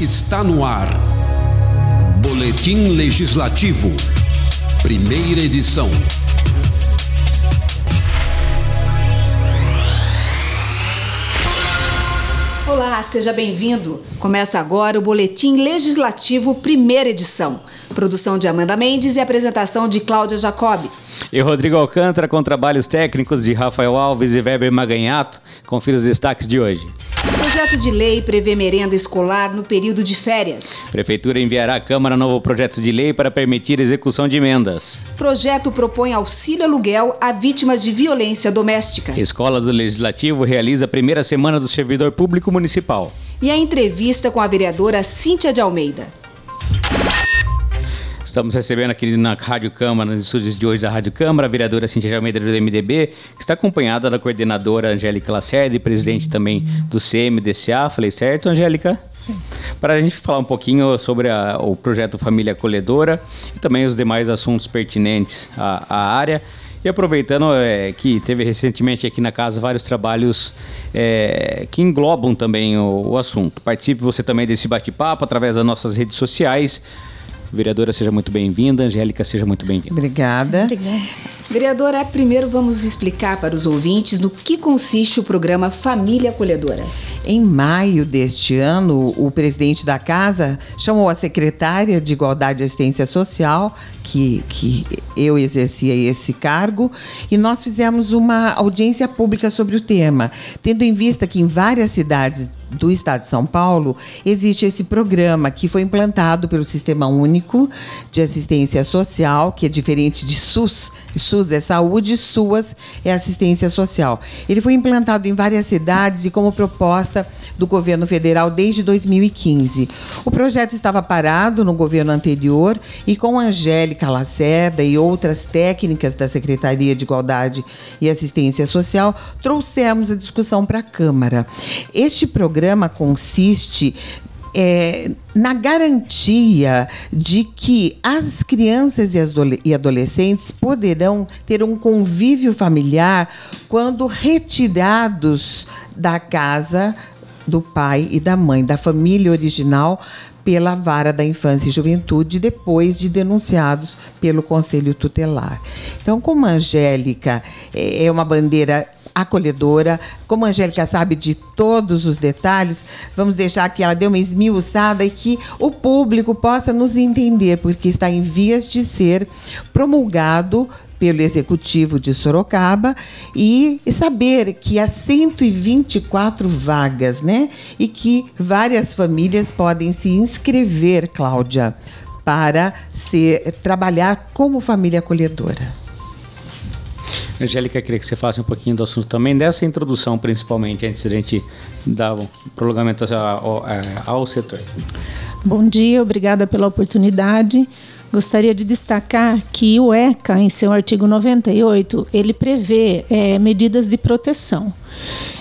está no ar. Boletim Legislativo. Primeira edição. Olá, seja bem-vindo. Começa agora o Boletim Legislativo, primeira edição. Produção de Amanda Mendes e apresentação de Cláudia Jacobi. E Rodrigo Alcântara com trabalhos técnicos de Rafael Alves e Weber Maganhato. Confira os destaques de hoje. Projeto de lei prevê merenda escolar no período de férias. Prefeitura enviará à Câmara novo projeto de lei para permitir execução de emendas. Projeto propõe auxílio aluguel a vítimas de violência doméstica. Escola do Legislativo realiza a primeira semana do servidor público municipal. E a entrevista com a vereadora Cíntia de Almeida. Estamos recebendo aqui na Rádio Câmara, nos estúdios de hoje da Rádio Câmara, a vereadora Cintia Almeida do MDB, que está acompanhada da coordenadora Angélica Lacerda e presidente também do CMDCA. Falei certo, Angélica? Sim. Para a gente falar um pouquinho sobre a, o projeto Família Acolhedora e também os demais assuntos pertinentes à, à área. E aproveitando é, que teve recentemente aqui na casa vários trabalhos é, que englobam também o, o assunto. Participe você também desse bate-papo através das nossas redes sociais. Vereadora, seja muito bem-vinda. Angélica, seja muito bem-vinda. Obrigada. Obrigada. Vereadora, primeiro vamos explicar para os ouvintes no que consiste o programa Família Acolhedora. Em maio deste ano, o presidente da casa chamou a secretária de Igualdade e Assistência Social, que, que eu exercia esse cargo, e nós fizemos uma audiência pública sobre o tema, tendo em vista que em várias cidades do Estado de São Paulo, existe esse programa que foi implantado pelo Sistema Único de Assistência Social, que é diferente de SUS. SUS é saúde, SUAS é assistência social. Ele foi implantado em várias cidades e como proposta do governo federal desde 2015. O projeto estava parado no governo anterior e com Angélica Lacerda e outras técnicas da Secretaria de Igualdade e Assistência Social, trouxemos a discussão para a Câmara. Este programa consiste é, na garantia de que as crianças e adolescentes poderão ter um convívio familiar quando retirados da casa do pai e da mãe, da família original, pela vara da infância e juventude, depois de denunciados pelo conselho tutelar. Então, como a Angélica é, é uma bandeira acolhedora. Como a Angélica sabe de todos os detalhes, vamos deixar que ela dê uma esmiuçada e que o público possa nos entender, porque está em vias de ser promulgado pelo Executivo de Sorocaba e saber que há 124 vagas, né? E que várias famílias podem se inscrever, Cláudia, para ser, trabalhar como família acolhedora. Angélica, queria que você falasse um pouquinho do assunto também, dessa introdução principalmente, antes da gente dar um prolongamento ao, ao setor. Bom dia, obrigada pela oportunidade. Gostaria de destacar que o ECA, em seu artigo 98, ele prevê é, medidas de proteção.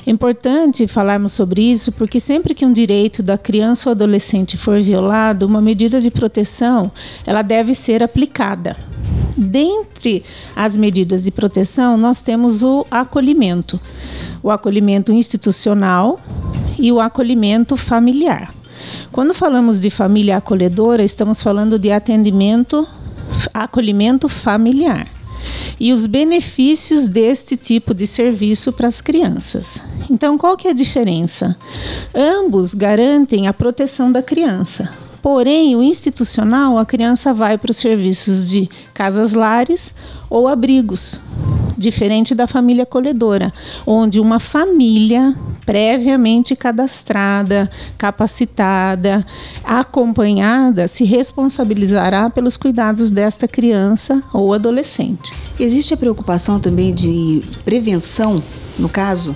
É importante falarmos sobre isso porque sempre que um direito da criança ou adolescente for violado, uma medida de proteção ela deve ser aplicada. Dentre as medidas de proteção, nós temos o acolhimento, o acolhimento institucional e o acolhimento familiar. Quando falamos de família acolhedora, estamos falando de atendimento, acolhimento familiar e os benefícios deste tipo de serviço para as crianças. Então, qual que é a diferença? Ambos garantem a proteção da criança. Porém, o institucional, a criança vai para os serviços de casas lares ou abrigos, diferente da família acolhedora, onde uma família previamente cadastrada, capacitada, acompanhada, se responsabilizará pelos cuidados desta criança ou adolescente. Existe a preocupação também de prevenção, no caso,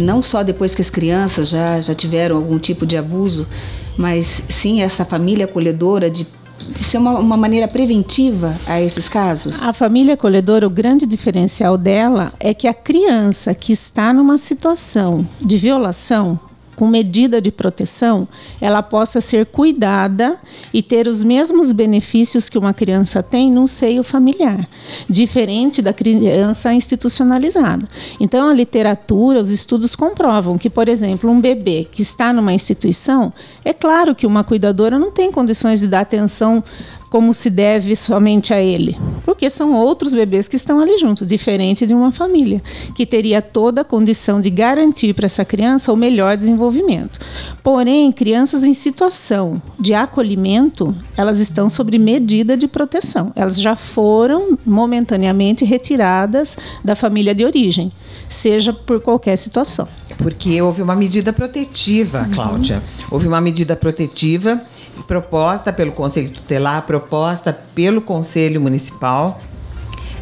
não só depois que as crianças já, já tiveram algum tipo de abuso, mas sim essa família acolhedora de de ser uma, uma, maneira preventiva a esses casos? A família acolhedora, o grande diferencial dela é que a criança que está numa situação de violação, com medida de proteção, ela possa ser cuidada e ter os mesmos benefícios que uma criança tem no seio familiar, diferente da criança institucionalizada. Então, a literatura, os estudos comprovam que, por exemplo, um bebê que está numa instituição, é claro que uma cuidadora não tem condições de dar atenção como se deve somente a ele, porque são outros bebês que estão ali junto, diferente de uma família, que teria toda a condição de garantir para essa criança o melhor desenvolvimento. Porém, crianças em situação de acolhimento, elas estão sob medida de proteção. Elas já foram momentaneamente retiradas da família de origem, seja por qualquer situação. Porque houve uma medida protetiva, Cláudia. Uhum. Houve uma medida protetiva proposta pelo Conselho Tutelar, proposta pelo Conselho Municipal.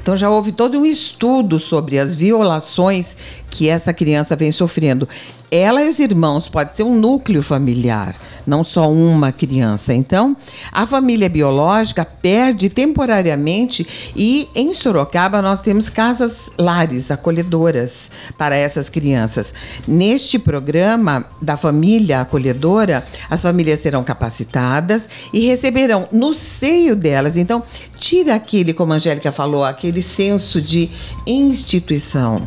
Então já houve todo um estudo sobre as violações que essa criança vem sofrendo ela e os irmãos, pode ser um núcleo familiar, não só uma criança. Então, a família biológica perde temporariamente e em Sorocaba nós temos casas lares acolhedoras para essas crianças. Neste programa da família acolhedora, as famílias serão capacitadas e receberão no seio delas. Então, tira aquele, como a Angélica falou, aquele senso de instituição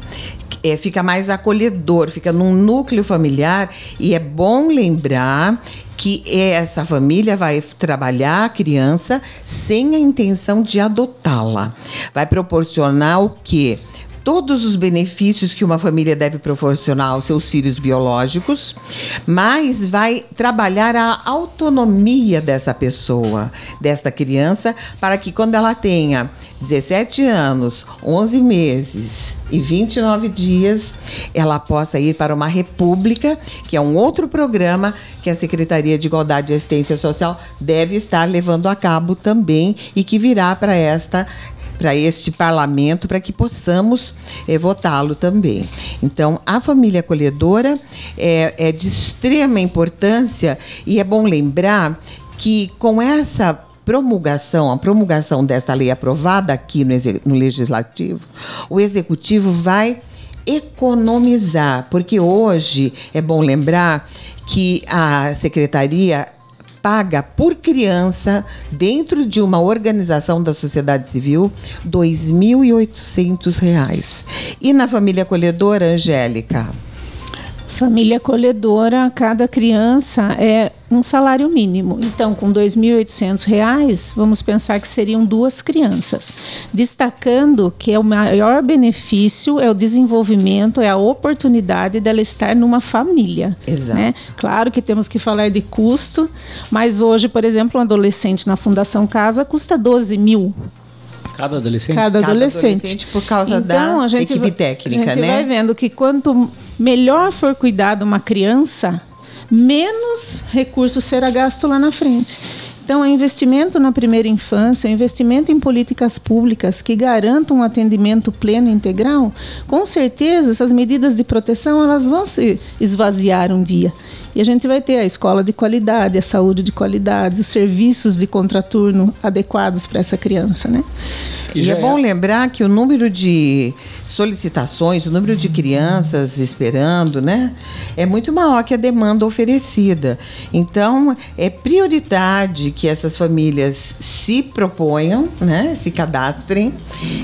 é, fica mais acolhedor, fica num núcleo familiar e é bom lembrar que essa família vai trabalhar a criança sem a intenção de adotá-la. Vai proporcionar o quê? todos os benefícios que uma família deve proporcionar aos seus filhos biológicos, mas vai trabalhar a autonomia dessa pessoa, desta criança, para que quando ela tenha 17 anos, 11 meses e 29 dias, ela possa ir para uma república, que é um outro programa que a Secretaria de Igualdade e Assistência Social deve estar levando a cabo também e que virá para esta para este parlamento para que possamos é, votá-lo também. Então, a família acolhedora é, é de extrema importância e é bom lembrar que com essa promulgação, a promulgação desta lei aprovada aqui no, no Legislativo, o Executivo vai economizar, porque hoje é bom lembrar que a Secretaria paga por criança, dentro de uma organização da sociedade civil, R$ 2.800. E na família acolhedora, Angélica? Família acolhedora, cada criança é um salário mínimo. Então, com R$ 2.800, vamos pensar que seriam duas crianças. Destacando que é o maior benefício é o desenvolvimento, é a oportunidade dela estar numa família. Exato. Né? Claro que temos que falar de custo, mas hoje, por exemplo, um adolescente na Fundação Casa custa 12 mil. Cada adolescente? Cada adolescente. Cada adolescente por causa então, da equipe vai, técnica, né? A gente né? vai vendo que quanto melhor for cuidado uma criança, menos recurso será gasto lá na frente. Então, é investimento na primeira infância, investimento em políticas públicas que garantam um atendimento pleno e integral, com certeza essas medidas de proteção elas vão se esvaziar um dia. E a gente vai ter a escola de qualidade, a saúde de qualidade, os serviços de contraturno adequados para essa criança, né? E, e é bom é... lembrar que o número de solicitações, o número de crianças esperando, né, é muito maior que a demanda oferecida. Então, é prioridade que essas famílias se proponham, né, se cadastrem,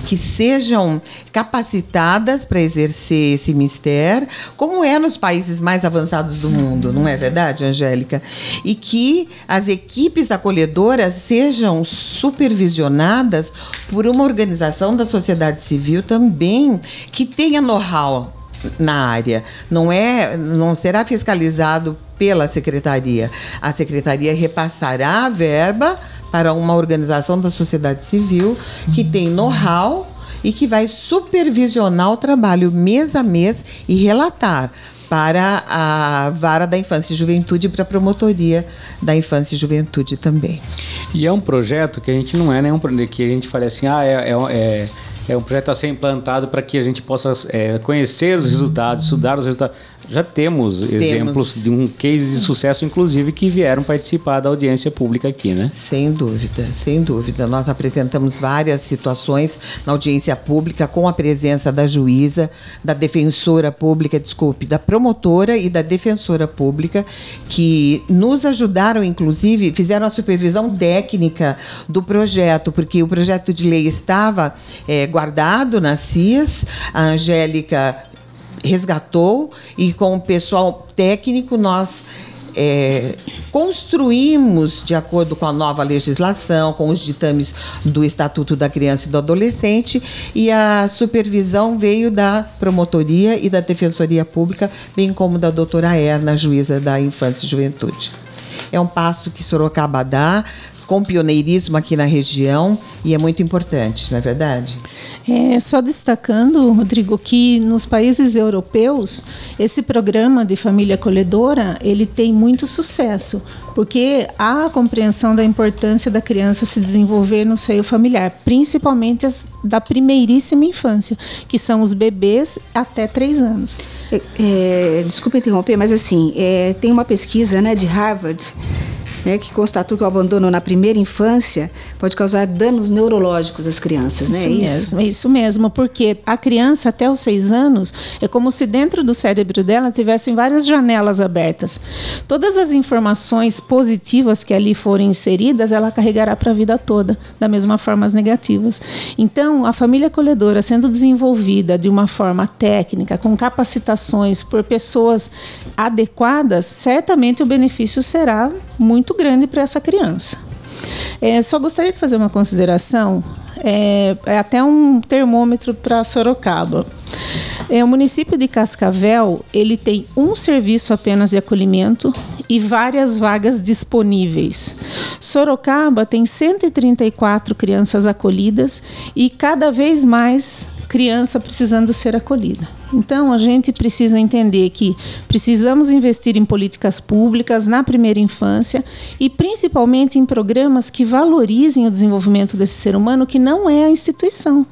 que sejam capacitadas para exercer esse mistério, como é nos países mais avançados do mundo, não é verdade, Angélica? E que as equipes acolhedoras sejam supervisionadas por uma organização da sociedade civil também que tenha know-how na área. Não é, não será fiscalizado pela secretaria. A secretaria repassará a verba para uma organização da sociedade civil que tem know-how e que vai supervisionar o trabalho mês a mês e relatar para a vara da infância e juventude e para a promotoria da infância e juventude também. E é um projeto que a gente não é nenhum que a gente fale assim, ah, é, é, é é um projeto a ser implantado para que a gente possa é, conhecer os resultados, estudar os resultados. Já temos, temos, exemplos de um case de sucesso, inclusive, que vieram participar da audiência pública aqui, né? Sem dúvida, sem dúvida. Nós apresentamos várias situações na audiência pública com a presença da juíza, da defensora pública, desculpe, da promotora e da defensora pública, que nos ajudaram, inclusive, fizeram a supervisão técnica do projeto, porque o projeto de lei estava é, guardado nas CIAs, a Angélica resgatou e com o pessoal técnico nós é, construímos de acordo com a nova legislação, com os ditames do Estatuto da Criança e do Adolescente, e a supervisão veio da promotoria e da Defensoria Pública, bem como da doutora Erna, juíza da Infância e Juventude. É um passo que Sorocaba dá com pioneirismo aqui na região e é muito importante, não é verdade? É, só destacando, Rodrigo, que nos países europeus esse programa de família acolhedora ele tem muito sucesso, porque há a compreensão da importância da criança se desenvolver no seio familiar, principalmente as da primeiríssima infância, que são os bebês até três anos. É, é, desculpa interromper, mas assim, é, tem uma pesquisa né, de Harvard né, que constatou que o abandono na primeira infância pode causar danos neurológicos às crianças, né? Isso, é isso? mesmo, isso mesmo, porque a criança até os seis anos é como se dentro do cérebro dela tivessem várias janelas abertas. Todas as informações positivas que ali forem inseridas, ela carregará para a vida toda, da mesma forma as negativas. Então, a família acolhedora sendo desenvolvida de uma forma técnica, com capacitações por pessoas adequadas, certamente o benefício será muito muito grande para essa criança. É, só gostaria de fazer uma consideração, é, é até um termômetro para Sorocaba. É, o município de Cascavel ele tem um serviço apenas de acolhimento e várias vagas disponíveis. Sorocaba tem 134 crianças acolhidas e cada vez mais criança precisando ser acolhida. Então, a gente precisa entender que precisamos investir em políticas públicas na primeira infância e principalmente em programas que valorizem o desenvolvimento desse ser humano, que não é a instituição.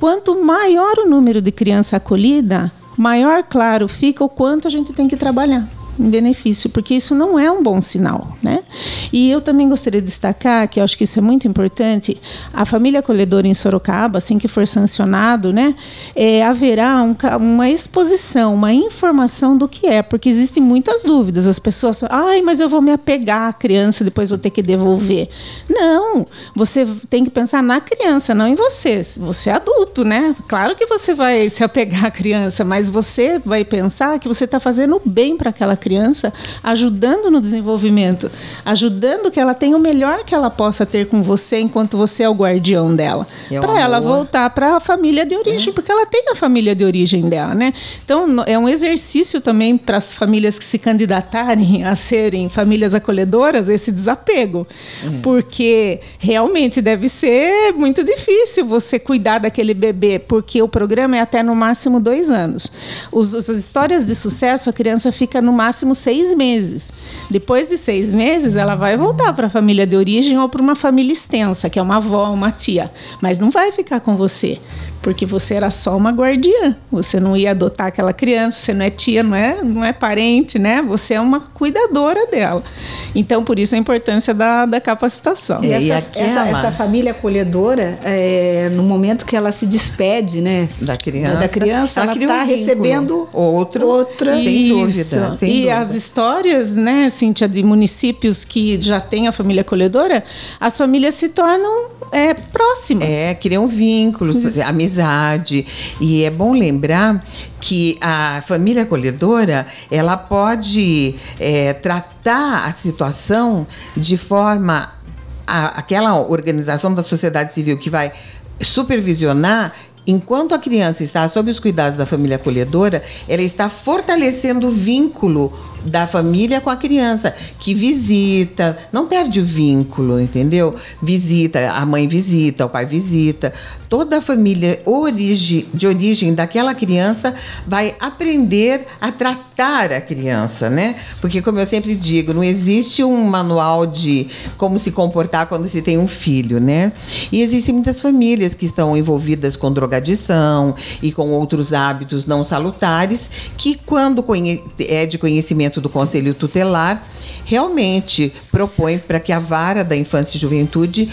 Quanto maior o número de criança acolhida, maior claro fica o quanto a gente tem que trabalhar em benefício, porque isso não é um bom sinal, né? E eu também gostaria de destacar que eu acho que isso é muito importante. A família acolhedora em Sorocaba, assim que for sancionado, né, é, haverá um, uma exposição, uma informação do que é, porque existem muitas dúvidas. As pessoas, ai, mas eu vou me apegar à criança, depois vou ter que devolver. Não, você tem que pensar na criança, não em você. Você é adulto, né? Claro que você vai se apegar à criança, mas você vai pensar que você está fazendo bem para aquela criança criança, ajudando no desenvolvimento, ajudando que ela tenha o melhor que ela possa ter com você enquanto você é o guardião dela. É para ela voltar para a família de origem, é. porque ela tem a família de origem dela, né? Então, é um exercício também para as famílias que se candidatarem a serem famílias acolhedoras esse desapego. É. Porque realmente deve ser muito difícil você cuidar daquele bebê, porque o programa é até no máximo dois anos. Os, as histórias de sucesso, a criança fica no máximo máximo seis meses. Depois de seis meses, ela vai voltar para a família de origem ou para uma família extensa, que é uma avó, uma tia. Mas não vai ficar com você porque você era só uma guardiã. Você não ia adotar aquela criança, você não é tia, não é, não é parente, né? Você é uma cuidadora dela. Então, por isso a importância da, da capacitação. E essa, essa, essa, família acolhedora, é, no momento que ela se despede, né? Da criança. Da criança, ela está um recebendo outro, outra. Sem dúvida. Sem e dúvida. as histórias, né, Cíntia, de municípios que já têm a família acolhedora, as famílias se tornam é, próximas. É, criam vínculos, amizade amizade. E é bom lembrar que a família acolhedora ela pode é, tratar a situação de forma a, aquela organização da sociedade civil que vai supervisionar enquanto a criança está sob os cuidados da família acolhedora, ela está fortalecendo o vínculo da família com a criança, que visita, não perde o vínculo, entendeu? Visita, a mãe visita, o pai visita. Toda a família origi, de origem daquela criança vai aprender a tratar a criança, né? Porque, como eu sempre digo, não existe um manual de como se comportar quando se tem um filho, né? E existem muitas famílias que estão envolvidas com drogadição e com outros hábitos não salutares, que, quando é de conhecimento do Conselho Tutelar, realmente propõe para que a vara da infância e juventude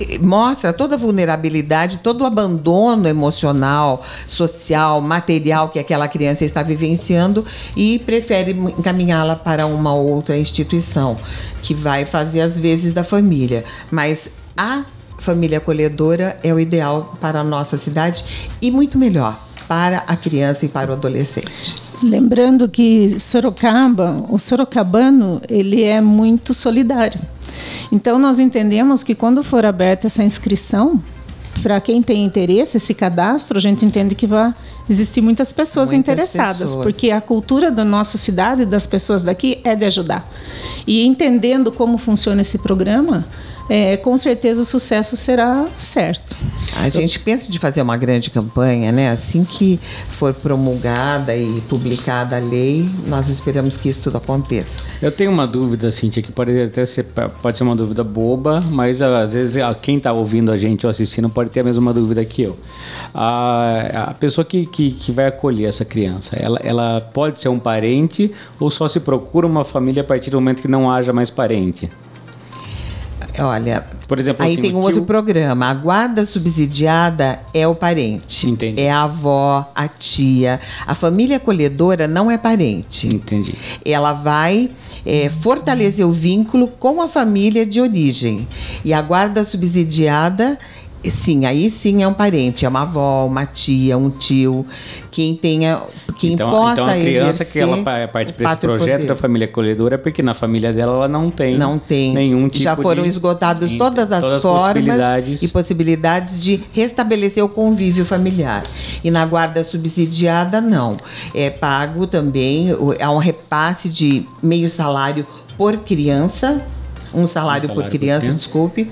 eh, mostre toda a vulnerabilidade, todo o abandono emocional, social, material que aquela criança está vivenciando e prefere encaminhá-la para uma outra instituição que vai fazer as vezes da família. Mas a família acolhedora é o ideal para a nossa cidade e muito melhor para a criança e para o adolescente. Lembrando que Sorocaba, o sorocabano, ele é muito solidário. Então nós entendemos que quando for aberta essa inscrição, para quem tem interesse, esse cadastro, a gente entende que vai existir muitas pessoas muitas interessadas, pessoas. porque a cultura da nossa cidade, das pessoas daqui, é de ajudar. E entendendo como funciona esse programa, é, com certeza o sucesso será certo. A gente pensa de fazer uma grande campanha, né? Assim que for promulgada e publicada a lei, nós esperamos que isso tudo aconteça. Eu tenho uma dúvida, Cintia, que pode até ser, pode ser uma dúvida boba, mas às vezes quem está ouvindo a gente ou assistindo pode ter a mesma dúvida que eu. A, a pessoa que, que, que vai acolher essa criança, ela, ela pode ser um parente ou só se procura uma família a partir do momento que não haja mais parente? Olha, por exemplo, aí assim, tem um outro programa. A guarda subsidiada é o parente. Entendi. É a avó, a tia. A família acolhedora não é parente. Entendi. Ela vai é, fortalecer o vínculo com a família de origem. E a guarda subsidiada Sim, aí sim é um parente, é uma avó, uma tia, um tio, quem tenha, quem então, possa Então a criança que ela participa desse projeto poder. da família acolhedora é porque na família dela ela não tem, não tem. nenhum tipo Já foram de, esgotadas todas as todas formas possibilidades. e possibilidades de restabelecer o convívio familiar. E na guarda subsidiada não, é pago também, é um repasse de meio salário por criança, um salário, um salário por, criança, por criança, desculpe,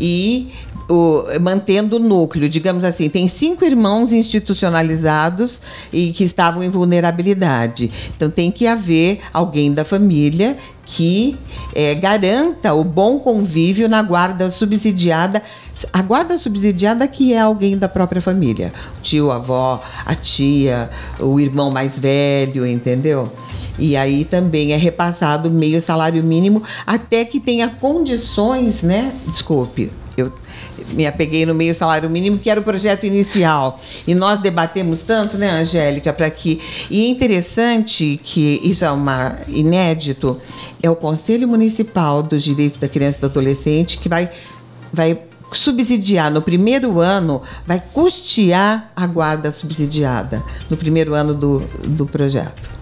e o, mantendo o núcleo, digamos assim, tem cinco irmãos institucionalizados e que estavam em vulnerabilidade. Então tem que haver alguém da família que é, garanta o bom convívio na guarda subsidiada. A guarda subsidiada que é alguém da própria família. O tio, a avó, a tia, o irmão mais velho, entendeu? E aí também é repassado meio salário mínimo até que tenha condições, né? Desculpe, eu me apeguei no meio salário mínimo, que era o projeto inicial. E nós debatemos tanto, né, Angélica, para que. E é interessante que isso é uma inédito, é o Conselho Municipal dos Direitos da Criança e do Adolescente que vai, vai subsidiar no primeiro ano, vai custear a guarda subsidiada no primeiro ano do, do projeto.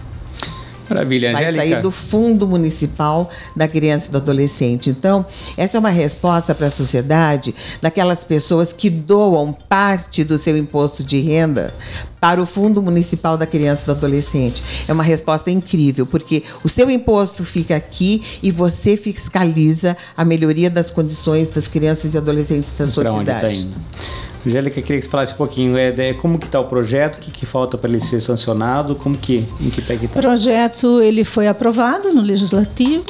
Maravilha, Vai Angélica. sair do fundo municipal da criança e do adolescente. Então, essa é uma resposta para a sociedade daquelas pessoas que doam parte do seu imposto de renda para o Fundo Municipal da Criança e do Adolescente. É uma resposta incrível, porque o seu imposto fica aqui e você fiscaliza a melhoria das condições das crianças e adolescentes da pra cidade. Onde tá indo? Angélica, queria que você falasse um pouquinho é, é como que está o projeto, o que, que falta para ele ser sancionado, como que, em que pé que está? O projeto ele foi aprovado no Legislativo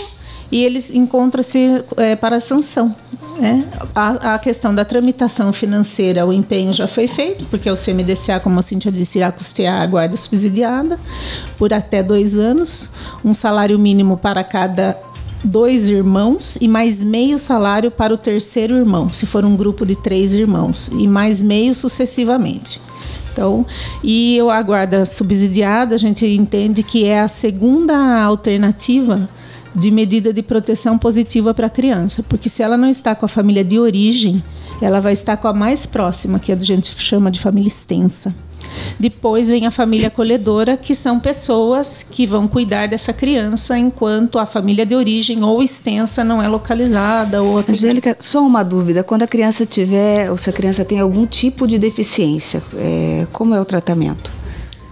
e ele encontra-se é, para sanção. Né? A, a, questão da tramitação financeira, o empenho já foi feito, porque o CMDCA, como a Cintia disse, irá custear a guarda subsidiada por até dois anos, um salário mínimo para cada dois irmãos e mais meio salário para o terceiro irmão, se for um grupo de três irmãos, e mais meio sucessivamente. Então, e a guarda subsidiada, a gente entende que é a segunda alternativa de medida de proteção positiva para a criança, porque se ela não está com a família de origem, ela vai estar com a mais próxima, que a gente chama de família extensa. Depois vem a família acolhedora, que são pessoas que vão cuidar dessa criança enquanto a família de origem ou extensa não é localizada. Ou Angélica, só uma dúvida: quando a criança tiver, ou se a criança tem algum tipo de deficiência, é, como é o tratamento?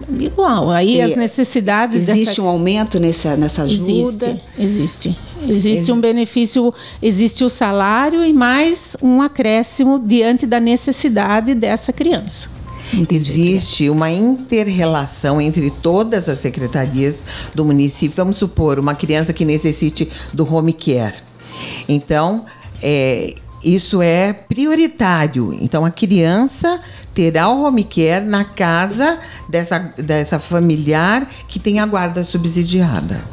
Igual. Aí e as necessidades. Existe dessa... um aumento nessa, nessa ajuda? Existe. Existe. Existe um benefício, existe o salário e mais um acréscimo diante da necessidade dessa criança. Entendi. Existe uma inter-relação entre todas as secretarias do município. Vamos supor, uma criança que necessite do home care. Então, é, isso é prioritário. Então, a criança terá o home care na casa dessa, dessa familiar que tem a guarda subsidiada.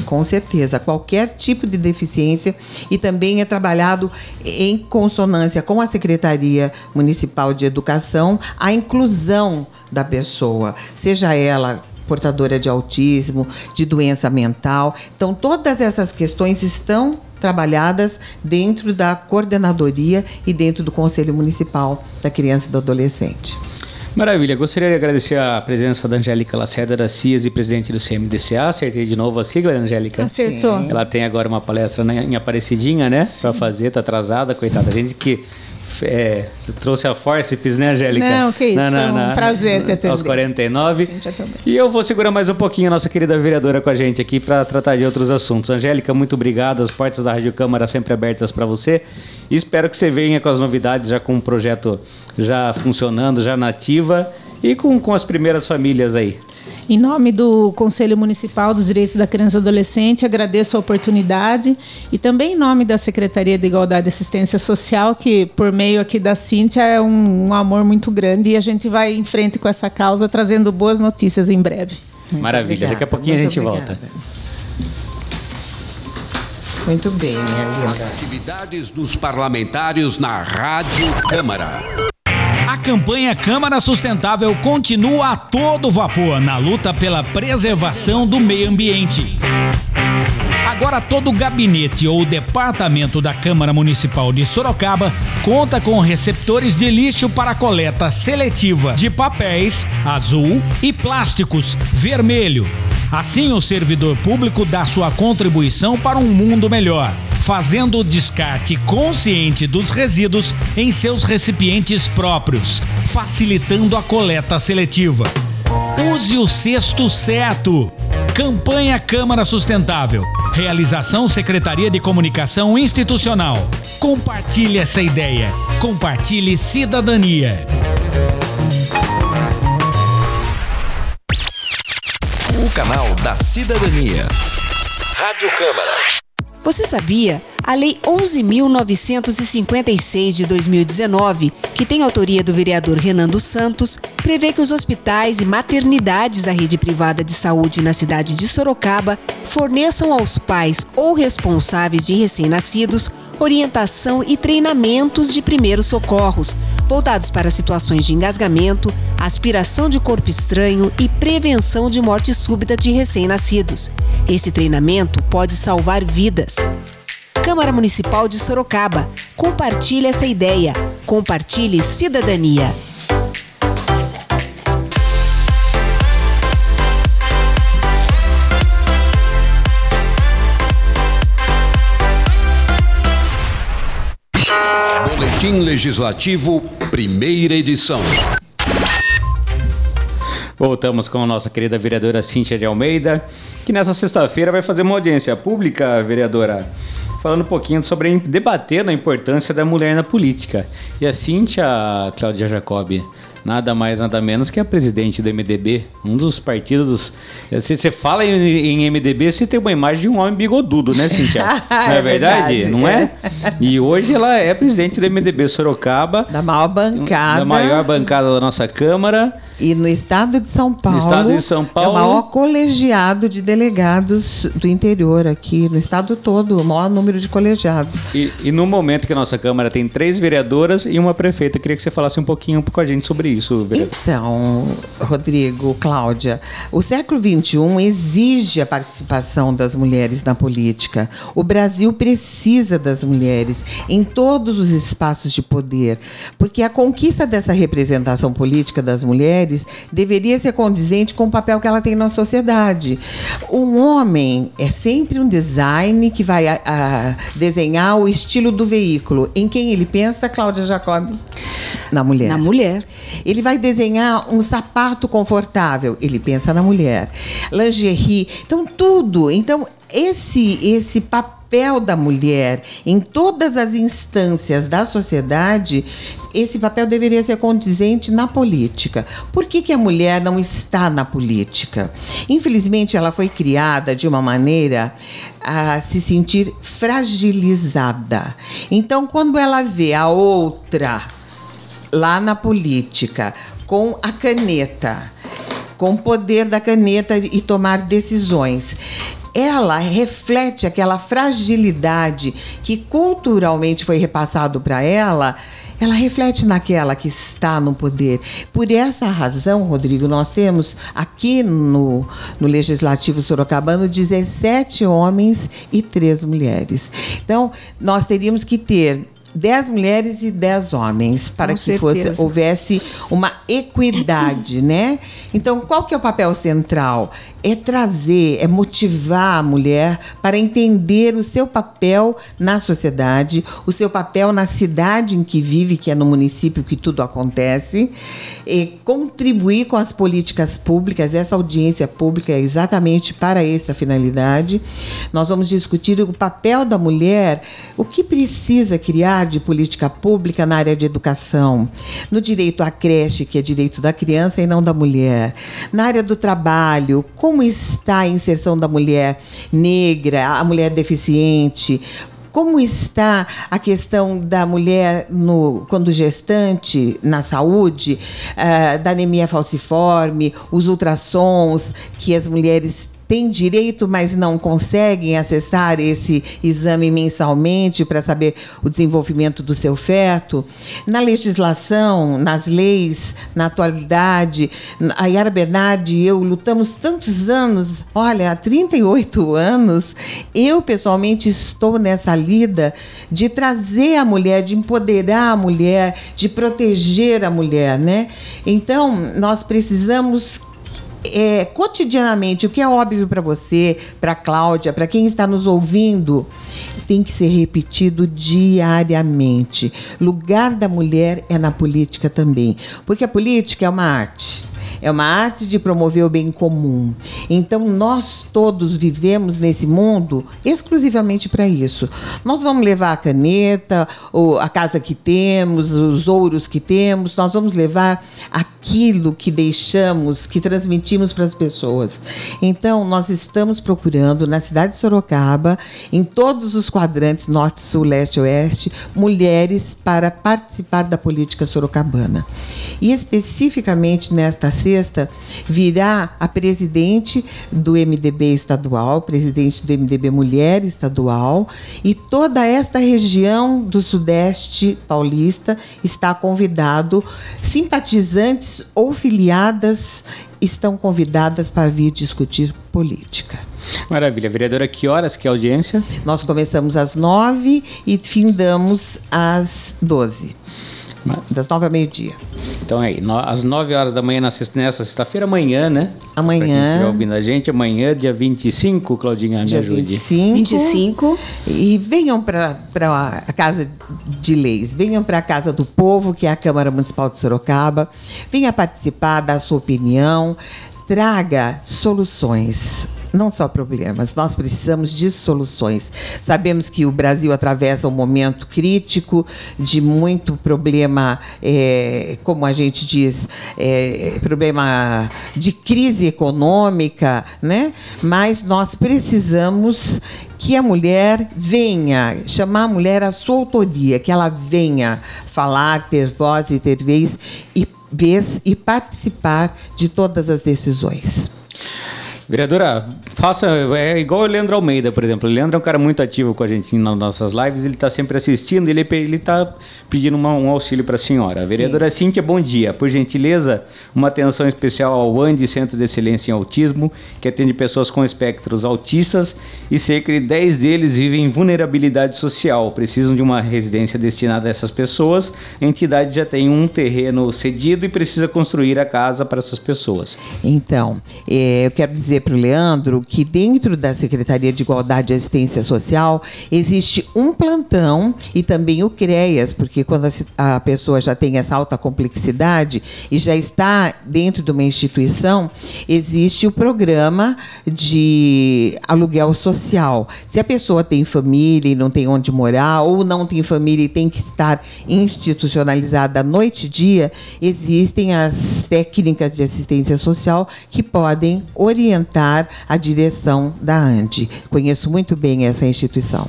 Com certeza, qualquer tipo de deficiência e também é trabalhado em consonância com a Secretaria Municipal de Educação a inclusão da pessoa, seja ela portadora de autismo, de doença mental. Então, todas essas questões estão trabalhadas dentro da coordenadoria e dentro do Conselho Municipal da Criança e do Adolescente. Maravilha, gostaria de agradecer a presença da Angélica Lacerda da CIAS e presidente do CMDCA. Acertei de novo a sigla, Angélica? Acertou. Ela tem agora uma palestra em Aparecidinha, né? Para fazer, tá atrasada, coitada. A gente que é, trouxe a Forceps, né, Angélica? Não, que isso, na, na, foi um prazer te atender. Aos 49. Sim, e eu vou segurar mais um pouquinho a nossa querida vereadora com a gente aqui para tratar de outros assuntos. Angélica, muito obrigado. As portas da Rádio Câmara sempre abertas para você. E espero que você venha com as novidades, já com o projeto já funcionando, já nativa e com, com as primeiras famílias aí. Em nome do Conselho Municipal dos Direitos da Criança e Adolescente, agradeço a oportunidade e também em nome da Secretaria de Igualdade e Assistência Social, que por meio aqui da Cíntia é um, um amor muito grande e a gente vai em frente com essa causa, trazendo boas notícias em breve. Muito Maravilha, obrigada, daqui a pouquinho a gente obrigada. volta. Muito bem, minha linda. Atividades dos parlamentares na Rádio Câmara. A campanha Câmara Sustentável continua a todo vapor na luta pela preservação do meio ambiente. Agora todo o gabinete ou departamento da Câmara Municipal de Sorocaba conta com receptores de lixo para coleta seletiva de papéis azul e plásticos vermelho. Assim, o servidor público dá sua contribuição para um mundo melhor fazendo o descarte consciente dos resíduos em seus recipientes próprios, facilitando a coleta seletiva. Use o cesto certo. Campanha Câmara Sustentável. Realização Secretaria de Comunicação Institucional. Compartilhe essa ideia. Compartilhe cidadania. O canal da Cidadania. Rádio Câmara. Você sabia? A Lei 11.956 de 2019, que tem autoria do vereador Renan dos Santos, prevê que os hospitais e maternidades da rede privada de saúde na cidade de Sorocaba forneçam aos pais ou responsáveis de recém-nascidos orientação e treinamentos de primeiros socorros, voltados para situações de engasgamento, aspiração de corpo estranho e prevenção de morte súbita de recém-nascidos. Esse treinamento pode salvar vidas. Câmara Municipal de Sorocaba. Compartilhe essa ideia. Compartilhe cidadania. Boletim Legislativo, primeira edição. Voltamos com a nossa querida vereadora Cíntia de Almeida, que nessa sexta-feira vai fazer uma audiência pública, vereadora, falando um pouquinho sobre debater a importância da mulher na política. E a Cíntia, Cláudia Jacobi, nada mais, nada menos que a presidente do MDB, um dos partidos. Se você fala em, em MDB, você tem uma imagem de um homem bigodudo, né, Cintia? Não é, é verdade? verdade? Não é? E hoje ela é presidente do MDB Sorocaba. Da maior bancada. Da maior bancada da nossa Câmara. E no estado de São Paulo. No estado de São Paulo. É o maior colegiado de delegados do interior aqui, no estado todo, o maior número de colegiados. E, e no momento que a nossa Câmara tem três vereadoras e uma prefeita, queria que você falasse um pouquinho com a gente sobre isso, vereador. Então, Rodrigo, Cláudia, o século XXI exige a participação das mulheres na política. O Brasil precisa das mulheres em todos os espaços de poder, porque a conquista dessa representação política das mulheres deveria ser condizente com o papel que ela tem na sociedade. Um homem é sempre um design que vai a, a desenhar o estilo do veículo. Em quem ele pensa, Cláudia Jacob? Na mulher. Na mulher. Ele vai desenhar um sapato confortável, ele pensa na mulher. Lingerie, então tudo. Então esse esse papel da mulher em todas as instâncias da sociedade, esse papel deveria ser condizente na política. Por que, que a mulher não está na política? Infelizmente, ela foi criada de uma maneira a se sentir fragilizada. Então, quando ela vê a outra lá na política com a caneta, com o poder da caneta e tomar decisões ela reflete aquela fragilidade que culturalmente foi repassado para ela. Ela reflete naquela que está no poder. Por essa razão, Rodrigo, nós temos aqui no, no Legislativo Sorocabano 17 homens e 3 mulheres. Então, nós teríamos que ter 10 mulheres e 10 homens para Com que fosse, houvesse uma equidade, né? Então, qual que é o papel central? É trazer, é motivar a mulher para entender o seu papel na sociedade, o seu papel na cidade em que vive, que é no município que tudo acontece, e contribuir com as políticas públicas. Essa audiência pública é exatamente para essa finalidade. Nós vamos discutir o papel da mulher, o que precisa criar de política pública na área de educação, no direito à creche, que é direito da criança e não da mulher, na área do trabalho, como está a inserção da mulher negra, a mulher deficiente, como está a questão da mulher no, quando gestante na saúde, ah, da anemia falciforme, os ultrassons que as mulheres têm direito, mas não conseguem acessar esse exame mensalmente para saber o desenvolvimento do seu feto. Na legislação, nas leis, na atualidade, a Yara Bernardi e eu lutamos tantos anos, olha, há 38 anos, eu pessoalmente estou nessa lida de trazer a mulher, de empoderar a mulher, de proteger a mulher, né? Então, nós precisamos é, cotidianamente, o que é óbvio para você, para Cláudia, para quem está nos ouvindo, tem que ser repetido diariamente. Lugar da mulher é na política também, porque a política é uma arte. É uma arte de promover o bem comum. Então, nós todos vivemos nesse mundo exclusivamente para isso. Nós vamos levar a caneta, a casa que temos, os ouros que temos, nós vamos levar aquilo que deixamos, que transmitimos para as pessoas. Então, nós estamos procurando na cidade de Sorocaba, em todos os quadrantes norte, sul, leste, oeste, mulheres para participar da política sorocabana. E especificamente nesta sexta virá a presidente do MDB estadual, presidente do MDB Mulher estadual, e toda esta região do sudeste paulista está convidado, simpatizantes ou filiadas estão convidadas para vir discutir política. Maravilha. Vereadora, que horas que é audiência? Nós começamos às nove e findamos às doze. Das nove ao meio-dia. Então é aí, no- às 9 horas da manhã na sexta- nessa sexta-feira, amanhã, né? Amanhã. Pra quem estiver ouvindo a gente, amanhã, dia 25, Claudinha, me Dia ajude. 25. 25. E venham para a Casa de Leis, venham para a Casa do Povo, que é a Câmara Municipal de Sorocaba. Venha participar, dar a sua opinião, traga soluções. Não só problemas, nós precisamos de soluções. Sabemos que o Brasil atravessa um momento crítico de muito problema, eh, como a gente diz, eh, problema de crise econômica, né? Mas nós precisamos que a mulher venha, chamar a mulher à sua autoria, que ela venha falar, ter voz e ter vez e vez e participar de todas as decisões. Vereadora, faça. É igual o Leandro Almeida, por exemplo. O Leandro é um cara muito ativo com a gente nas nossas lives, ele está sempre assistindo, ele ele está pedindo uma- um auxílio para a senhora. Vereadora Cíntia, bom dia. Por gentileza, uma atenção especial ao ANDI, Centro de Excelência em Autismo, que atende pessoas com espectros autistas e cerca de 10 deles vivem em vulnerabilidade social, precisam de uma residência destinada a essas pessoas. A entidade já tem um terreno cedido e precisa construir a casa para essas pessoas. Então, eh, eu quero dizer dizer para o Leandro que dentro da Secretaria de Igualdade e Assistência Social existe um plantão e também o CREAS, porque quando a, a pessoa já tem essa alta complexidade e já está dentro de uma instituição, existe o programa de aluguel social. Se a pessoa tem família e não tem onde morar, ou não tem família e tem que estar institucionalizada noite e dia, existem as técnicas de assistência social que podem orientar a direção da ANDI. Conheço muito bem essa instituição.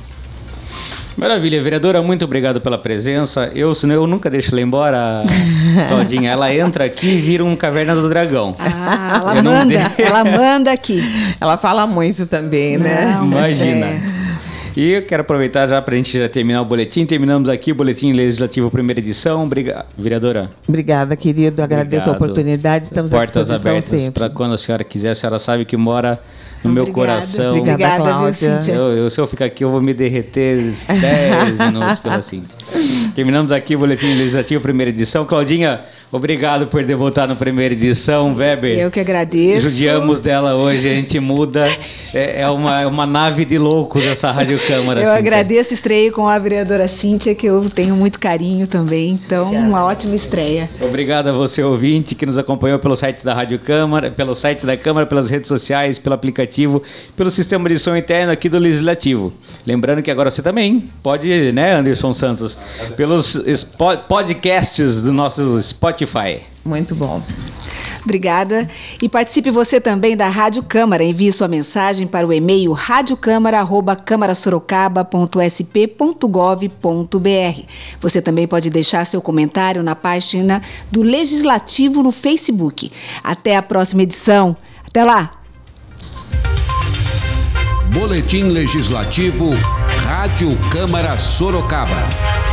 Maravilha, vereadora, muito obrigado pela presença. Eu, senão eu nunca deixo ela embora, Claudinha. Ela entra aqui e vira um caverna do dragão. Ah, ela manda, ela manda aqui. Ela fala muito também, né? Não, Imagina. É. E eu quero aproveitar já para a gente já terminar o boletim. Terminamos aqui o Boletim Legislativo Primeira Edição. Obrigado, vereadora. Obrigada, querido. Agradeço Obrigado. a oportunidade. Estamos Portas à abertas para quando a senhora quiser. A senhora sabe que mora no meu coração. Obrigada, Cláudia. Eu, eu, se eu ficar aqui, eu vou me derreter 10 minutos pela Cíntia. Terminamos aqui o Boletim Legislativo, primeira edição. Claudinha, obrigado por voltado na primeira edição. Weber. Eu que agradeço. Judiamos dela hoje, a gente muda. É, é uma, é uma nave de loucos essa Rádio Câmara. Eu Cíntia. agradeço, estreiei com a vereadora Cíntia, que eu tenho muito carinho também. Então, uma ótima estreia. Obrigado a você, ouvinte, que nos acompanhou pelo site da Rádio Câmara, pelo site da Câmara, pelas redes sociais, pelo aplicativo pelo sistema de som interno aqui do Legislativo. Lembrando que agora você também pode, né, Anderson Santos, pelos podcasts do nosso Spotify. Muito bom. Obrigada. E participe você também da Rádio Câmara. Envie sua mensagem para o e-mail radiocâmara.câmarasorocaba.sp.gov.br. Você também pode deixar seu comentário na página do Legislativo no Facebook. Até a próxima edição. Até lá! Boletim Legislativo, Rádio Câmara Sorocaba.